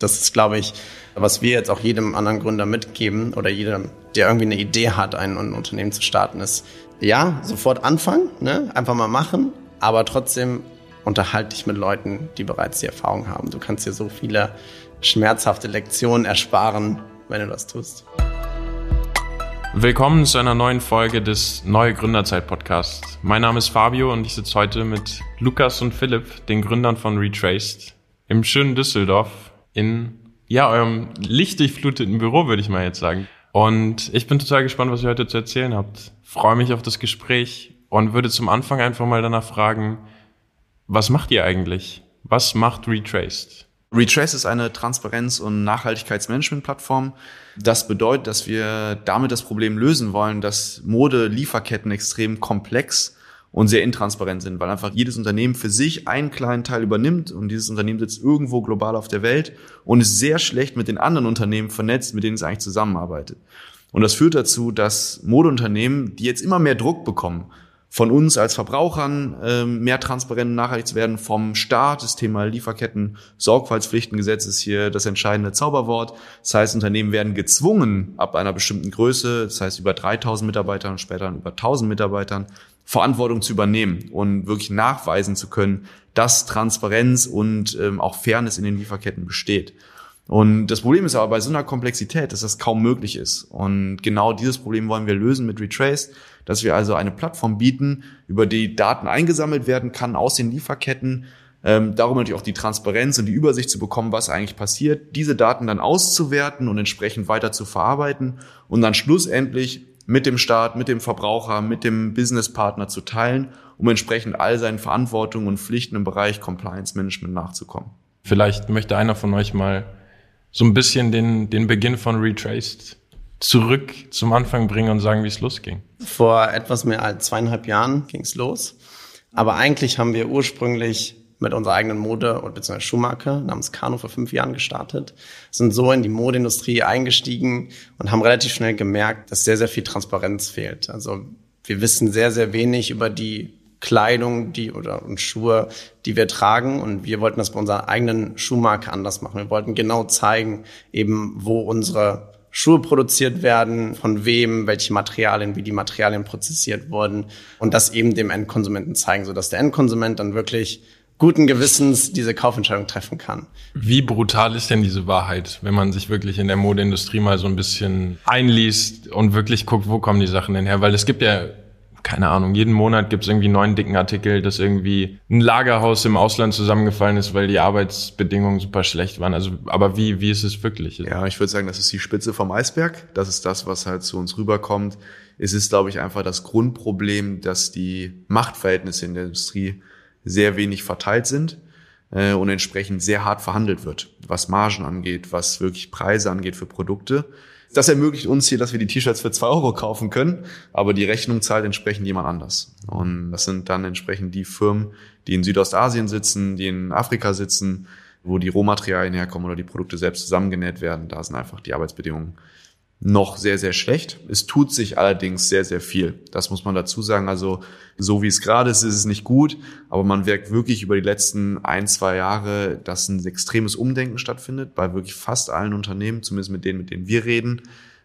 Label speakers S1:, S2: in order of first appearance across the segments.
S1: Das ist, glaube ich, was wir jetzt auch jedem anderen Gründer mitgeben oder jedem, der irgendwie eine Idee hat, ein Unternehmen zu starten, ist, ja, sofort anfangen, ne? einfach mal machen, aber trotzdem unterhalte dich mit Leuten, die bereits die Erfahrung haben. Du kannst dir so viele schmerzhafte Lektionen ersparen, wenn du das tust.
S2: Willkommen zu einer neuen Folge des Neue Gründerzeit Podcasts. Mein Name ist Fabio und ich sitze heute mit Lukas und Philipp, den Gründern von Retraced, im schönen Düsseldorf in ja, eurem lichtdurchfluteten Büro, würde ich mal jetzt sagen. Und ich bin total gespannt, was ihr heute zu erzählen habt. Freue mich auf das Gespräch und würde zum Anfang einfach mal danach fragen, was macht ihr eigentlich? Was macht Retraced?
S3: Retrace ist eine Transparenz- und Nachhaltigkeitsmanagement-Plattform. Das bedeutet, dass wir damit das Problem lösen wollen, dass Mode-Lieferketten extrem komplex und sehr intransparent sind, weil einfach jedes Unternehmen für sich einen kleinen Teil übernimmt und dieses Unternehmen sitzt irgendwo global auf der Welt und ist sehr schlecht mit den anderen Unternehmen vernetzt, mit denen es eigentlich zusammenarbeitet. Und das führt dazu, dass Modeunternehmen, die jetzt immer mehr Druck bekommen, von uns als Verbrauchern äh, mehr transparent nachhaltig zu werden, vom Staat, das Thema Lieferketten, Sorgfaltspflichtengesetz ist hier das entscheidende Zauberwort. Das heißt, Unternehmen werden gezwungen, ab einer bestimmten Größe, das heißt über 3000 Mitarbeitern und später über 1000 Mitarbeitern, Verantwortung zu übernehmen und wirklich nachweisen zu können, dass Transparenz und ähm, auch Fairness in den Lieferketten besteht. Und das Problem ist aber bei so einer Komplexität, dass das kaum möglich ist. Und genau dieses Problem wollen wir lösen mit Retrace, dass wir also eine Plattform bieten, über die Daten eingesammelt werden kann aus den Lieferketten, ähm, darum natürlich auch die Transparenz und die Übersicht zu bekommen, was eigentlich passiert, diese Daten dann auszuwerten und entsprechend weiter zu verarbeiten und dann schlussendlich mit dem Staat, mit dem Verbraucher, mit dem Businesspartner zu teilen, um entsprechend all seinen Verantwortungen und Pflichten im Bereich Compliance Management nachzukommen.
S2: Vielleicht möchte einer von euch mal so ein bisschen den, den Beginn von Retraced zurück zum Anfang bringen und sagen, wie es losging.
S1: Vor etwas mehr als zweieinhalb Jahren ging es los. Aber eigentlich haben wir ursprünglich mit unserer eigenen Mode- und beziehungsweise Schuhmarke namens Kano vor fünf Jahren gestartet, sind so in die Modeindustrie eingestiegen und haben relativ schnell gemerkt, dass sehr, sehr viel Transparenz fehlt. Also wir wissen sehr, sehr wenig über die Kleidung, die oder und Schuhe, die wir tragen. Und wir wollten das bei unserer eigenen Schuhmarke anders machen. Wir wollten genau zeigen, eben wo unsere Schuhe produziert werden, von wem, welche Materialien, wie die Materialien prozessiert wurden und das eben dem Endkonsumenten zeigen, sodass der Endkonsument dann wirklich guten Gewissens diese Kaufentscheidung treffen kann.
S2: Wie brutal ist denn diese Wahrheit, wenn man sich wirklich in der Modeindustrie mal so ein bisschen einliest und wirklich guckt, wo kommen die Sachen denn her? Weil es gibt ja keine Ahnung, jeden Monat gibt es irgendwie einen neuen dicken Artikel, dass irgendwie ein Lagerhaus im Ausland zusammengefallen ist, weil die Arbeitsbedingungen super schlecht waren. Also, aber wie, wie ist es wirklich?
S3: Ja, ich würde sagen, das ist die Spitze vom Eisberg. Das ist das, was halt zu uns rüberkommt. Es ist, glaube ich, einfach das Grundproblem, dass die Machtverhältnisse in der Industrie sehr wenig verteilt sind äh, und entsprechend sehr hart verhandelt wird, was Margen angeht, was wirklich Preise angeht für Produkte. Das ermöglicht uns hier, dass wir die T-Shirts für zwei Euro kaufen können, aber die Rechnung zahlt entsprechend jemand anders. Und das sind dann entsprechend die Firmen, die in Südostasien sitzen, die in Afrika sitzen, wo die Rohmaterialien herkommen oder die Produkte selbst zusammengenäht werden. Da sind einfach die Arbeitsbedingungen noch sehr, sehr schlecht. Es tut sich allerdings sehr, sehr viel. Das muss man dazu sagen. Also so wie es gerade ist, ist es nicht gut, aber man merkt wirklich über die letzten ein, zwei Jahre, dass ein extremes Umdenken stattfindet bei wirklich fast allen Unternehmen, zumindest mit denen, mit denen wir reden,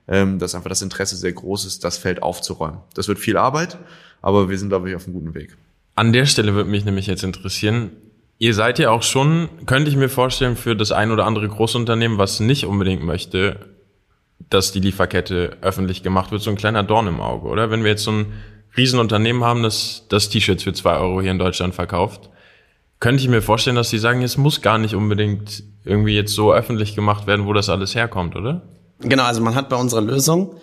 S3: ähm, dass einfach das Interesse sehr groß ist, das Feld aufzuräumen. Das wird viel Arbeit, aber wir sind, glaube ich, auf einem guten Weg.
S2: An der Stelle würde mich nämlich jetzt interessieren, Ihr seid ja auch schon, könnte ich mir vorstellen, für das ein oder andere Großunternehmen, was nicht unbedingt möchte, dass die Lieferkette öffentlich gemacht wird, so ein kleiner Dorn im Auge, oder? Wenn wir jetzt so ein Riesenunternehmen haben, das das T-Shirts für zwei Euro hier in Deutschland verkauft, könnte ich mir vorstellen, dass sie sagen, es muss gar nicht unbedingt irgendwie jetzt so öffentlich gemacht werden, wo das alles herkommt, oder?
S1: Genau, also man hat bei unserer Lösung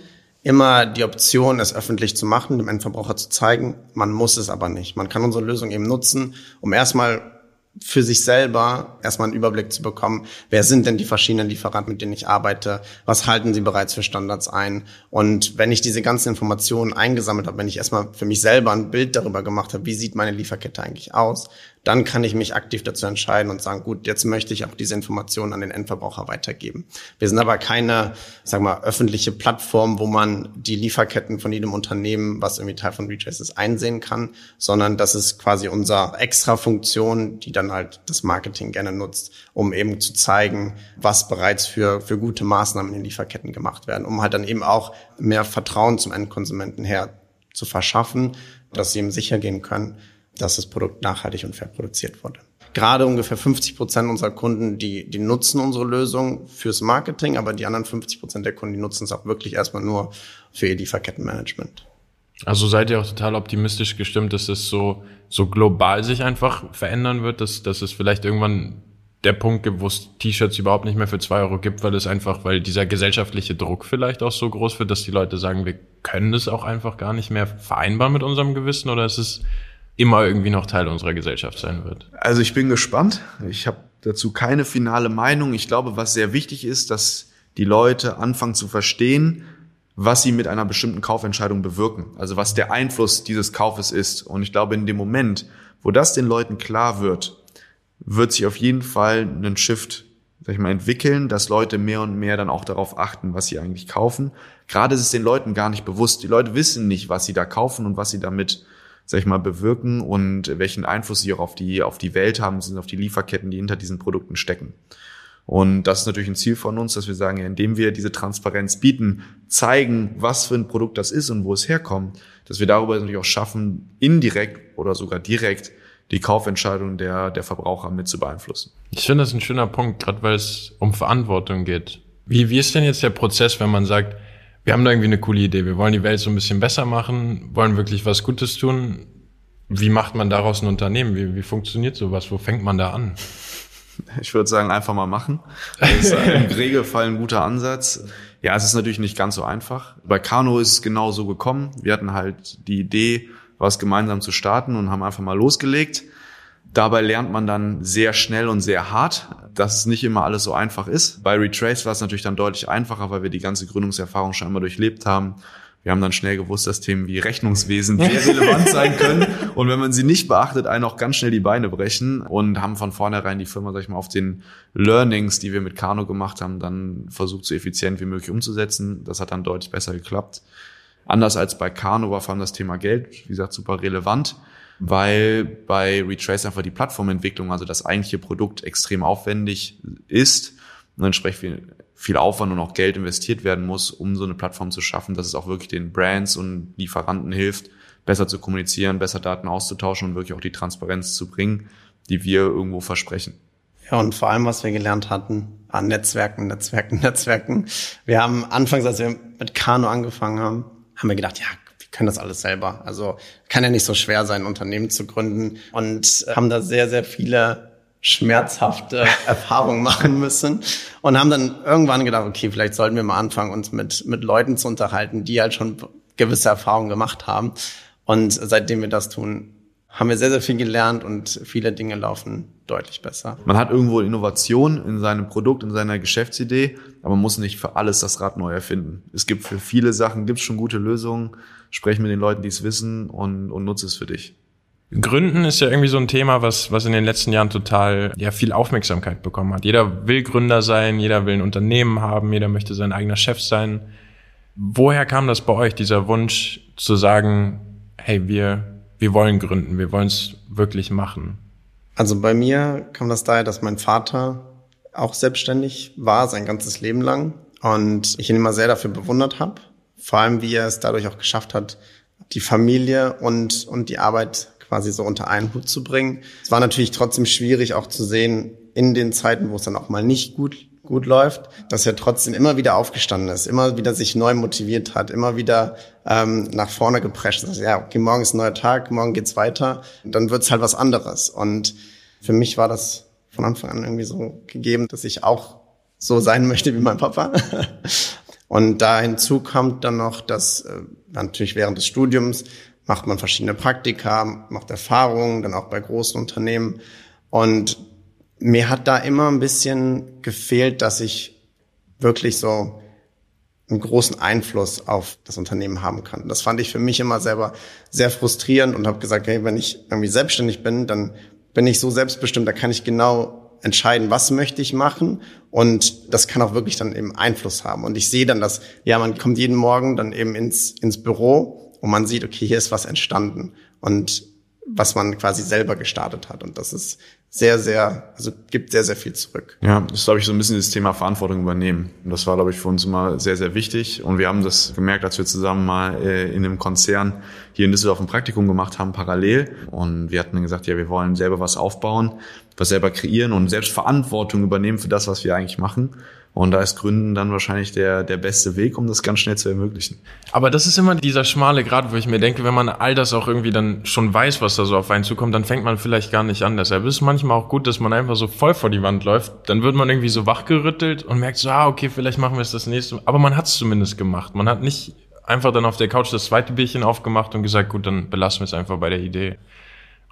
S1: immer die Option, es öffentlich zu machen, dem Endverbraucher zu zeigen. Man muss es aber nicht. Man kann unsere Lösung eben nutzen, um erstmal für sich selber erstmal einen Überblick zu bekommen, wer sind denn die verschiedenen Lieferanten, mit denen ich arbeite, was halten sie bereits für Standards ein. Und wenn ich diese ganzen Informationen eingesammelt habe, wenn ich erstmal für mich selber ein Bild darüber gemacht habe, wie sieht meine Lieferkette eigentlich aus, dann kann ich mich aktiv dazu entscheiden und sagen, gut, jetzt möchte ich auch diese Informationen an den Endverbraucher weitergeben. Wir sind aber keine, sag mal, öffentliche Plattform, wo man die Lieferketten von jedem Unternehmen, was irgendwie Teil von Retrace ist, einsehen kann, sondern das ist quasi unsere extra Funktion, die dann halt das Marketing gerne nutzt, um eben zu zeigen, was bereits für, für gute Maßnahmen in den Lieferketten gemacht werden, um halt dann eben auch mehr Vertrauen zum Endkonsumenten her zu verschaffen, dass sie ihm sicher gehen können, dass das Produkt nachhaltig und fair produziert wurde. Gerade ungefähr 50 Prozent unserer Kunden, die, die nutzen unsere Lösung fürs Marketing, aber die anderen 50 Prozent der Kunden, die nutzen es auch wirklich erstmal nur für ihr Lieferkettenmanagement.
S2: Also seid ihr auch total optimistisch gestimmt, dass es so, so global sich einfach verändern wird, dass, dass es vielleicht irgendwann der Punkt gibt, wo es T-Shirts überhaupt nicht mehr für zwei Euro gibt, weil es einfach, weil dieser gesellschaftliche Druck vielleicht auch so groß wird, dass die Leute sagen, wir können das auch einfach gar nicht mehr vereinbaren mit unserem Gewissen oder ist es immer irgendwie noch Teil unserer Gesellschaft sein wird.
S3: Also ich bin gespannt. Ich habe dazu keine finale Meinung. Ich glaube, was sehr wichtig ist, dass die Leute anfangen zu verstehen, was sie mit einer bestimmten Kaufentscheidung bewirken. Also was der Einfluss dieses Kaufes ist. Und ich glaube, in dem Moment, wo das den Leuten klar wird, wird sich auf jeden Fall ein Shift sag ich mal, entwickeln, dass Leute mehr und mehr dann auch darauf achten, was sie eigentlich kaufen. Gerade ist es den Leuten gar nicht bewusst. Die Leute wissen nicht, was sie da kaufen und was sie damit sag ich mal, bewirken und welchen Einfluss sie auch auf die, auf die Welt haben, sind auf die Lieferketten, die hinter diesen Produkten stecken. Und das ist natürlich ein Ziel von uns, dass wir sagen, indem wir diese Transparenz bieten, zeigen, was für ein Produkt das ist und wo es herkommt, dass wir darüber natürlich auch schaffen, indirekt oder sogar direkt die Kaufentscheidung der, der Verbraucher mit zu beeinflussen.
S2: Ich finde das ein schöner Punkt, gerade weil es um Verantwortung geht. Wie, wie ist denn jetzt der Prozess, wenn man sagt, wir haben da irgendwie eine coole Idee. Wir wollen die Welt so ein bisschen besser machen, wollen wirklich was Gutes tun. Wie macht man daraus ein Unternehmen? Wie, wie funktioniert sowas? Wo fängt man da an?
S3: Ich würde sagen, einfach mal machen. Das ist im Regelfall ein guter Ansatz. Ja, es ist natürlich nicht ganz so einfach. Bei Kano ist es genau so gekommen. Wir hatten halt die Idee, was gemeinsam zu starten und haben einfach mal losgelegt. Dabei lernt man dann sehr schnell und sehr hart, dass es nicht immer alles so einfach ist. Bei Retrace war es natürlich dann deutlich einfacher, weil wir die ganze Gründungserfahrung schon einmal durchlebt haben. Wir haben dann schnell gewusst, dass Themen wie Rechnungswesen sehr relevant sein können. Und wenn man sie nicht beachtet, einen auch ganz schnell die Beine brechen und haben von vornherein die Firma, sag ich mal, auf den Learnings, die wir mit Kano gemacht haben, dann versucht, so effizient wie möglich umzusetzen. Das hat dann deutlich besser geklappt. Anders als bei Kano war vor allem das Thema Geld, wie gesagt, super relevant weil bei Retrace einfach die Plattformentwicklung, also das eigentliche Produkt, extrem aufwendig ist und entsprechend viel, viel Aufwand und auch Geld investiert werden muss, um so eine Plattform zu schaffen, dass es auch wirklich den Brands und Lieferanten hilft, besser zu kommunizieren, besser Daten auszutauschen und wirklich auch die Transparenz zu bringen, die wir irgendwo versprechen.
S1: Ja, und vor allem, was wir gelernt hatten, an Netzwerken, Netzwerken, Netzwerken. Wir haben anfangs, als wir mit Kano angefangen haben, haben wir gedacht, ja, können das alles selber. Also kann ja nicht so schwer sein, ein Unternehmen zu gründen und haben da sehr, sehr viele schmerzhafte Erfahrungen machen müssen und haben dann irgendwann gedacht, okay, vielleicht sollten wir mal anfangen, uns mit, mit Leuten zu unterhalten, die halt schon gewisse Erfahrungen gemacht haben. Und seitdem wir das tun, haben wir sehr, sehr viel gelernt und viele Dinge laufen deutlich besser.
S3: Man hat irgendwo Innovation in seinem Produkt, in seiner Geschäftsidee, aber man muss nicht für alles das Rad neu erfinden. Es gibt für viele Sachen, gibt es schon gute Lösungen. Sprech mit den Leuten, die es wissen und, und nutze es für dich.
S2: Gründen ist ja irgendwie so ein Thema, was, was in den letzten Jahren total ja, viel Aufmerksamkeit bekommen hat. Jeder will Gründer sein, jeder will ein Unternehmen haben, jeder möchte sein eigener Chef sein. Woher kam das bei euch, dieser Wunsch zu sagen, hey, wir, wir wollen gründen, wir wollen es wirklich machen?
S1: Also bei mir kam das daher, dass mein Vater auch selbstständig war, sein ganzes Leben lang. Und ich ihn immer sehr dafür bewundert habe. Vor allem, wie er es dadurch auch geschafft hat, die Familie und, und die Arbeit quasi so unter einen Hut zu bringen. Es war natürlich trotzdem schwierig auch zu sehen, in den Zeiten, wo es dann auch mal nicht gut, gut läuft, dass er trotzdem immer wieder aufgestanden ist, immer wieder sich neu motiviert hat, immer wieder ähm, nach vorne geprescht. Also, ja, okay, morgen ist ein neuer Tag, morgen geht's weiter, dann wird's halt was anderes. Und für mich war das von Anfang an irgendwie so gegeben, dass ich auch so sein möchte wie mein Papa. Und da hinzu kommt dann noch, dass äh, natürlich während des Studiums macht man verschiedene Praktika, macht Erfahrungen, dann auch bei großen Unternehmen. Und mir hat da immer ein bisschen gefehlt, dass ich wirklich so einen großen Einfluss auf das Unternehmen haben kann. Das fand ich für mich immer selber sehr frustrierend und habe gesagt, hey, wenn ich irgendwie selbstständig bin, dann bin ich so selbstbestimmt, da kann ich genau entscheiden, was möchte ich machen und das kann auch wirklich dann eben Einfluss haben. Und ich sehe dann, dass, ja, man kommt jeden Morgen dann eben ins, ins Büro und man sieht, okay, hier ist was entstanden und was man quasi selber gestartet hat. Und das ist sehr, sehr, also gibt sehr, sehr viel zurück.
S3: Ja, das ist, glaube ich, so ein bisschen das Thema Verantwortung übernehmen. Und das war, glaube ich, für uns immer sehr, sehr wichtig. Und wir haben das gemerkt, als wir zusammen mal äh, in einem Konzern hier in Düsseldorf ein Praktikum gemacht haben, parallel. Und wir hatten dann gesagt, ja, wir wollen selber was aufbauen, was selber kreieren und selbst Verantwortung übernehmen für das, was wir eigentlich machen. Und da ist Gründen dann wahrscheinlich der, der beste Weg, um das ganz schnell zu ermöglichen.
S2: Aber das ist immer dieser schmale Grad, wo ich mir denke, wenn man all das auch irgendwie dann schon weiß, was da so auf einen zukommt, dann fängt man vielleicht gar nicht an. Deshalb ist es manchmal auch gut, dass man einfach so voll vor die Wand läuft. Dann wird man irgendwie so wachgerüttelt und merkt so, ah, okay, vielleicht machen wir es das nächste Mal. Aber man hat es zumindest gemacht. Man hat nicht einfach dann auf der Couch das zweite Bierchen aufgemacht und gesagt, gut, dann belassen wir es einfach bei der Idee.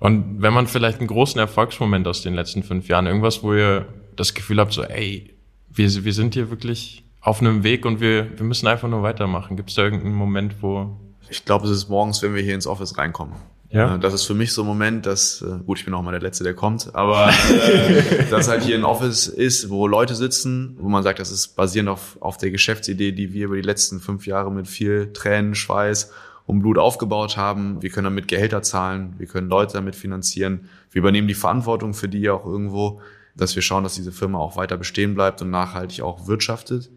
S2: Und wenn man vielleicht einen großen Erfolgsmoment aus den letzten fünf Jahren, irgendwas, wo ihr das Gefühl habt, so, ey, wir, wir sind hier wirklich auf einem Weg und wir, wir müssen einfach nur weitermachen. Gibt es da irgendeinen Moment, wo...
S3: Ich glaube, es ist morgens, wenn wir hier ins Office reinkommen. Ja. Äh, das ist für mich so ein Moment, dass, äh, gut, ich bin auch mal der Letzte, der kommt, aber äh, dass halt hier ein Office ist, wo Leute sitzen, wo man sagt, das ist basierend auf, auf der Geschäftsidee, die wir über die letzten fünf Jahre mit viel Tränen, Schweiß und Blut aufgebaut haben. Wir können damit Gehälter zahlen, wir können Leute damit finanzieren, wir übernehmen die Verantwortung für die auch irgendwo dass wir schauen, dass diese Firma auch weiter bestehen bleibt und nachhaltig auch wirtschaftet.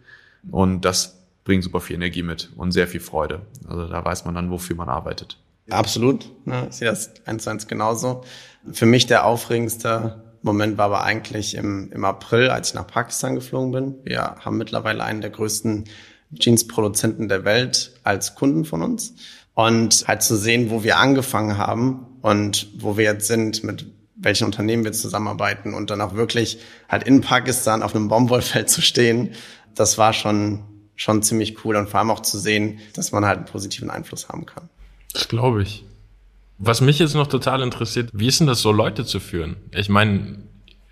S3: Und das bringt super viel Energie mit und sehr viel Freude. Also da weiß man dann, wofür man arbeitet.
S1: Absolut. Ne? Ich sehe das eins zu eins genauso. Für mich der aufregendste Moment war aber eigentlich im, im April, als ich nach Pakistan geflogen bin. Wir haben mittlerweile einen der größten Jeans-Produzenten der Welt als Kunden von uns. Und halt zu sehen, wo wir angefangen haben und wo wir jetzt sind mit welchen Unternehmen wir zusammenarbeiten und dann auch wirklich halt in Pakistan auf einem Baumwollfeld zu stehen, das war schon, schon ziemlich cool und vor allem auch zu sehen, dass man halt einen positiven Einfluss haben kann.
S2: Das glaube ich. Was mich jetzt noch total interessiert, wie ist denn das so, Leute zu führen? Ich meine,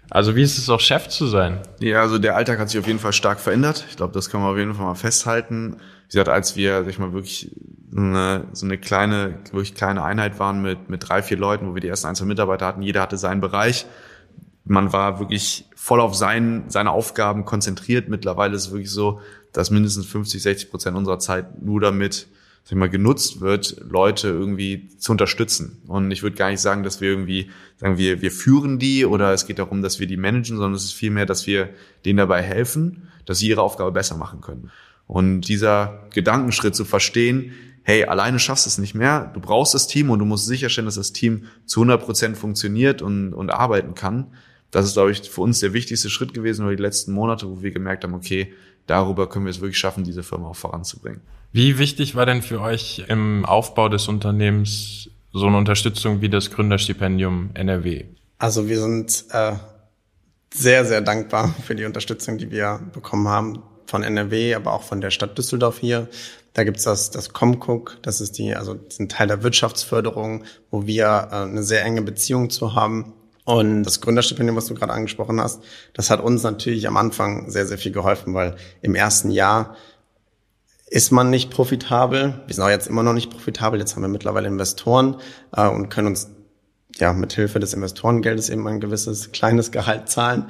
S2: also wie ist es auch Chef zu sein?
S3: Ja, also der Alltag hat sich auf jeden Fall stark verändert. Ich glaube, das kann man auf jeden Fall mal festhalten. Wie gesagt, als wir, sag ich mal, wirklich eine, so eine kleine, wirklich kleine Einheit waren mit, mit drei, vier Leuten, wo wir die ersten einzelnen Mitarbeiter hatten, jeder hatte seinen Bereich. Man war wirklich voll auf sein, seine Aufgaben konzentriert. Mittlerweile ist es wirklich so, dass mindestens 50, 60 Prozent unserer Zeit nur damit sag ich mal, genutzt wird, Leute irgendwie zu unterstützen. Und ich würde gar nicht sagen, dass wir irgendwie sagen, wir, wir führen die oder es geht darum, dass wir die managen, sondern es ist vielmehr, dass wir denen dabei helfen, dass sie ihre Aufgabe besser machen können. Und dieser Gedankenschritt zu verstehen, hey, alleine schaffst du es nicht mehr, du brauchst das Team und du musst sicherstellen, dass das Team zu 100 Prozent funktioniert und, und arbeiten kann. Das ist, glaube ich, für uns der wichtigste Schritt gewesen über die letzten Monate, wo wir gemerkt haben, okay, darüber können wir es wirklich schaffen, diese Firma auch voranzubringen.
S2: Wie wichtig war denn für euch im Aufbau des Unternehmens so eine Unterstützung wie das Gründerstipendium NRW?
S1: Also wir sind äh, sehr, sehr dankbar für die Unterstützung, die wir bekommen haben von NRW, aber auch von der Stadt Düsseldorf hier. Da gibt's das, das Comcook, das ist die, also ein Teil der Wirtschaftsförderung, wo wir äh, eine sehr enge Beziehung zu haben. Und das Gründerstipendium, was du gerade angesprochen hast, das hat uns natürlich am Anfang sehr, sehr viel geholfen, weil im ersten Jahr ist man nicht profitabel. Wir sind auch jetzt immer noch nicht profitabel. Jetzt haben wir mittlerweile Investoren äh, und können uns ja mit Hilfe des Investorengeldes eben ein gewisses kleines Gehalt zahlen.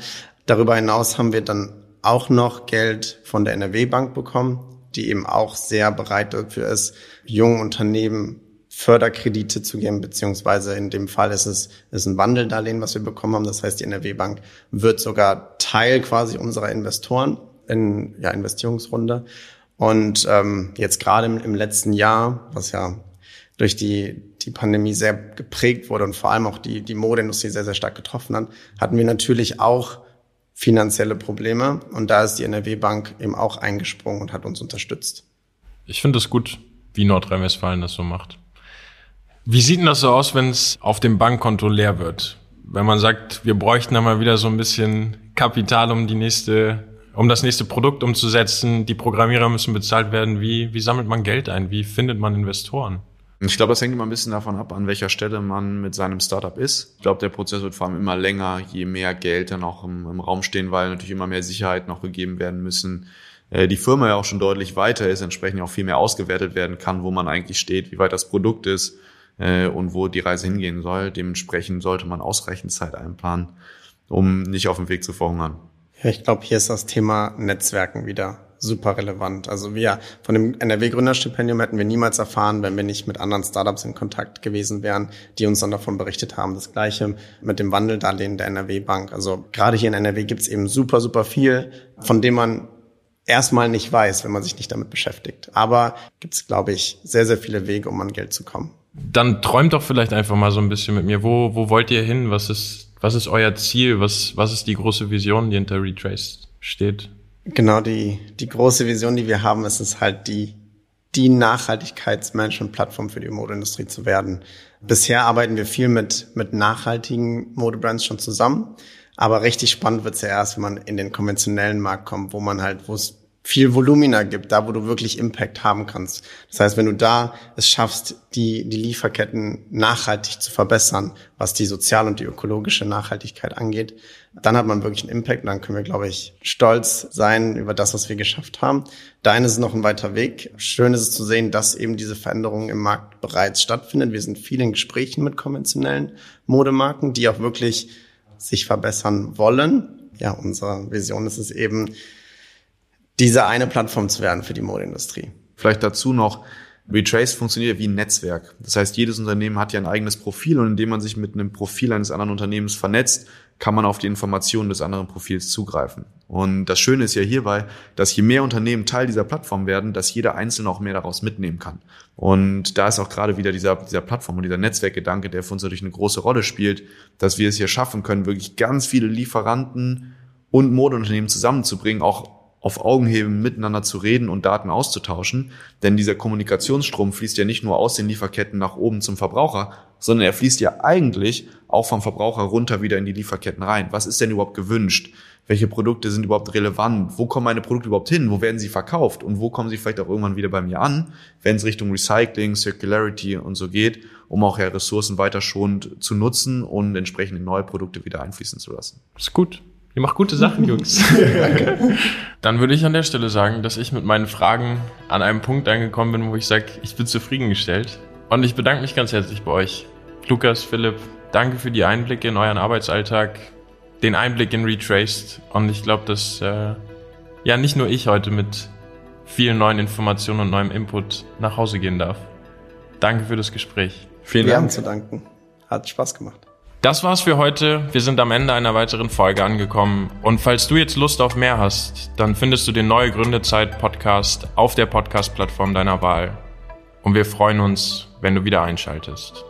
S1: Darüber hinaus haben wir dann auch noch Geld von der NRW Bank bekommen, die eben auch sehr bereit dafür ist, jungen Unternehmen Förderkredite zu geben, beziehungsweise in dem Fall ist es ist ein Wandeldarlehen, was wir bekommen haben. Das heißt, die NRW Bank wird sogar Teil quasi unserer Investoren in ja, Investierungsrunde. Und ähm, jetzt gerade im, im letzten Jahr, was ja durch die, die Pandemie sehr geprägt wurde und vor allem auch die, die Modeindustrie sehr, sehr stark getroffen hat, hatten wir natürlich auch finanzielle Probleme. Und da ist die NRW Bank eben auch eingesprungen und hat uns unterstützt.
S2: Ich finde es gut, wie Nordrhein-Westfalen das so macht. Wie sieht denn das so aus, wenn es auf dem Bankkonto leer wird? Wenn man sagt, wir bräuchten da mal wieder so ein bisschen Kapital, um die nächste um das nächste Produkt umzusetzen. Die Programmierer müssen bezahlt werden. Wie, wie sammelt man Geld ein? Wie findet man Investoren?
S3: Ich glaube, das hängt immer ein bisschen davon ab, an welcher Stelle man mit seinem Startup ist. Ich glaube, der Prozess wird vor allem immer länger, je mehr Geld dann auch im, im Raum stehen, weil natürlich immer mehr Sicherheit noch gegeben werden müssen. Äh, die Firma ja auch schon deutlich weiter ist, entsprechend auch viel mehr ausgewertet werden kann, wo man eigentlich steht, wie weit das Produkt ist, äh, und wo die Reise hingehen soll. Dementsprechend sollte man ausreichend Zeit einplanen, um nicht auf dem Weg zu verhungern.
S1: Ja, ich glaube, hier ist das Thema Netzwerken wieder super relevant. Also wir von dem NRW-Gründerstipendium hätten wir niemals erfahren, wenn wir nicht mit anderen Startups in Kontakt gewesen wären, die uns dann davon berichtet haben. Das gleiche mit dem Wandeldarlehen der NRW-Bank. Also gerade hier in NRW gibt es eben super, super viel, von dem man erstmal nicht weiß, wenn man sich nicht damit beschäftigt. Aber gibt es, glaube ich, sehr, sehr viele Wege, um an Geld zu kommen.
S2: Dann träumt doch vielleicht einfach mal so ein bisschen mit mir. Wo, wo wollt ihr hin? Was ist, was ist euer Ziel? Was, was ist die große Vision, die hinter Retraced steht?
S1: Genau, die, die große Vision, die wir haben, ist es halt die, die Nachhaltigkeitsmanagement-Plattform für die Modeindustrie zu werden. Bisher arbeiten wir viel mit, mit nachhaltigen Modebrands schon zusammen. Aber richtig spannend wird es ja erst, wenn man in den konventionellen Markt kommt, wo man halt, wo es viel Volumina gibt, da wo du wirklich Impact haben kannst. Das heißt, wenn du da es schaffst, die, die Lieferketten nachhaltig zu verbessern, was die sozial und die ökologische Nachhaltigkeit angeht, dann hat man wirklich einen Impact und dann können wir, glaube ich, stolz sein über das, was wir geschafft haben. Dahin ist noch ein weiter Weg. Schön ist es zu sehen, dass eben diese Veränderungen im Markt bereits stattfinden. Wir sind viel in Gesprächen mit konventionellen Modemarken, die auch wirklich sich verbessern wollen. Ja, unsere Vision ist es eben, diese eine Plattform zu werden für die Modeindustrie.
S3: Vielleicht dazu noch, Retrace funktioniert wie ein Netzwerk. Das heißt, jedes Unternehmen hat ja ein eigenes Profil und indem man sich mit einem Profil eines anderen Unternehmens vernetzt, kann man auf die Informationen des anderen Profils zugreifen. Und das Schöne ist ja hierbei, dass je mehr Unternehmen Teil dieser Plattform werden, dass jeder Einzelne auch mehr daraus mitnehmen kann. Und da ist auch gerade wieder dieser, dieser Plattform und dieser Netzwerkgedanke, der für uns natürlich eine große Rolle spielt, dass wir es hier schaffen können, wirklich ganz viele Lieferanten und Modeunternehmen zusammenzubringen, auch auf Augenhöhe miteinander zu reden und Daten auszutauschen. Denn dieser Kommunikationsstrom fließt ja nicht nur aus den Lieferketten nach oben zum Verbraucher, sondern er fließt ja eigentlich auch vom Verbraucher runter wieder in die Lieferketten rein. Was ist denn überhaupt gewünscht? Welche Produkte sind überhaupt relevant? Wo kommen meine Produkte überhaupt hin? Wo werden sie verkauft? Und wo kommen sie vielleicht auch irgendwann wieder bei mir an, wenn es Richtung Recycling, Circularity und so geht, um auch ja Ressourcen weiter schonend zu nutzen und entsprechend in neue Produkte wieder einfließen zu lassen.
S2: ist gut. Ihr macht gute Sachen, Jungs. Danke. Dann würde ich an der Stelle sagen, dass ich mit meinen Fragen an einem Punkt angekommen bin, wo ich sage, ich bin zufriedengestellt. Und ich bedanke mich ganz herzlich bei euch. Lukas, Philipp, danke für die Einblicke in euren Arbeitsalltag, den Einblick in Retraced. Und ich glaube, dass äh, ja nicht nur ich heute mit vielen neuen Informationen und neuem Input nach Hause gehen darf. Danke für das Gespräch.
S1: Vielen Wir Dank. haben zu danken. Hat Spaß gemacht.
S2: Das war's für heute. Wir sind am Ende einer weiteren Folge angekommen. Und falls du jetzt Lust auf mehr hast, dann findest du den Neue Gründezeit Podcast auf der Podcast-Plattform deiner Wahl. Und wir freuen uns, wenn du wieder einschaltest.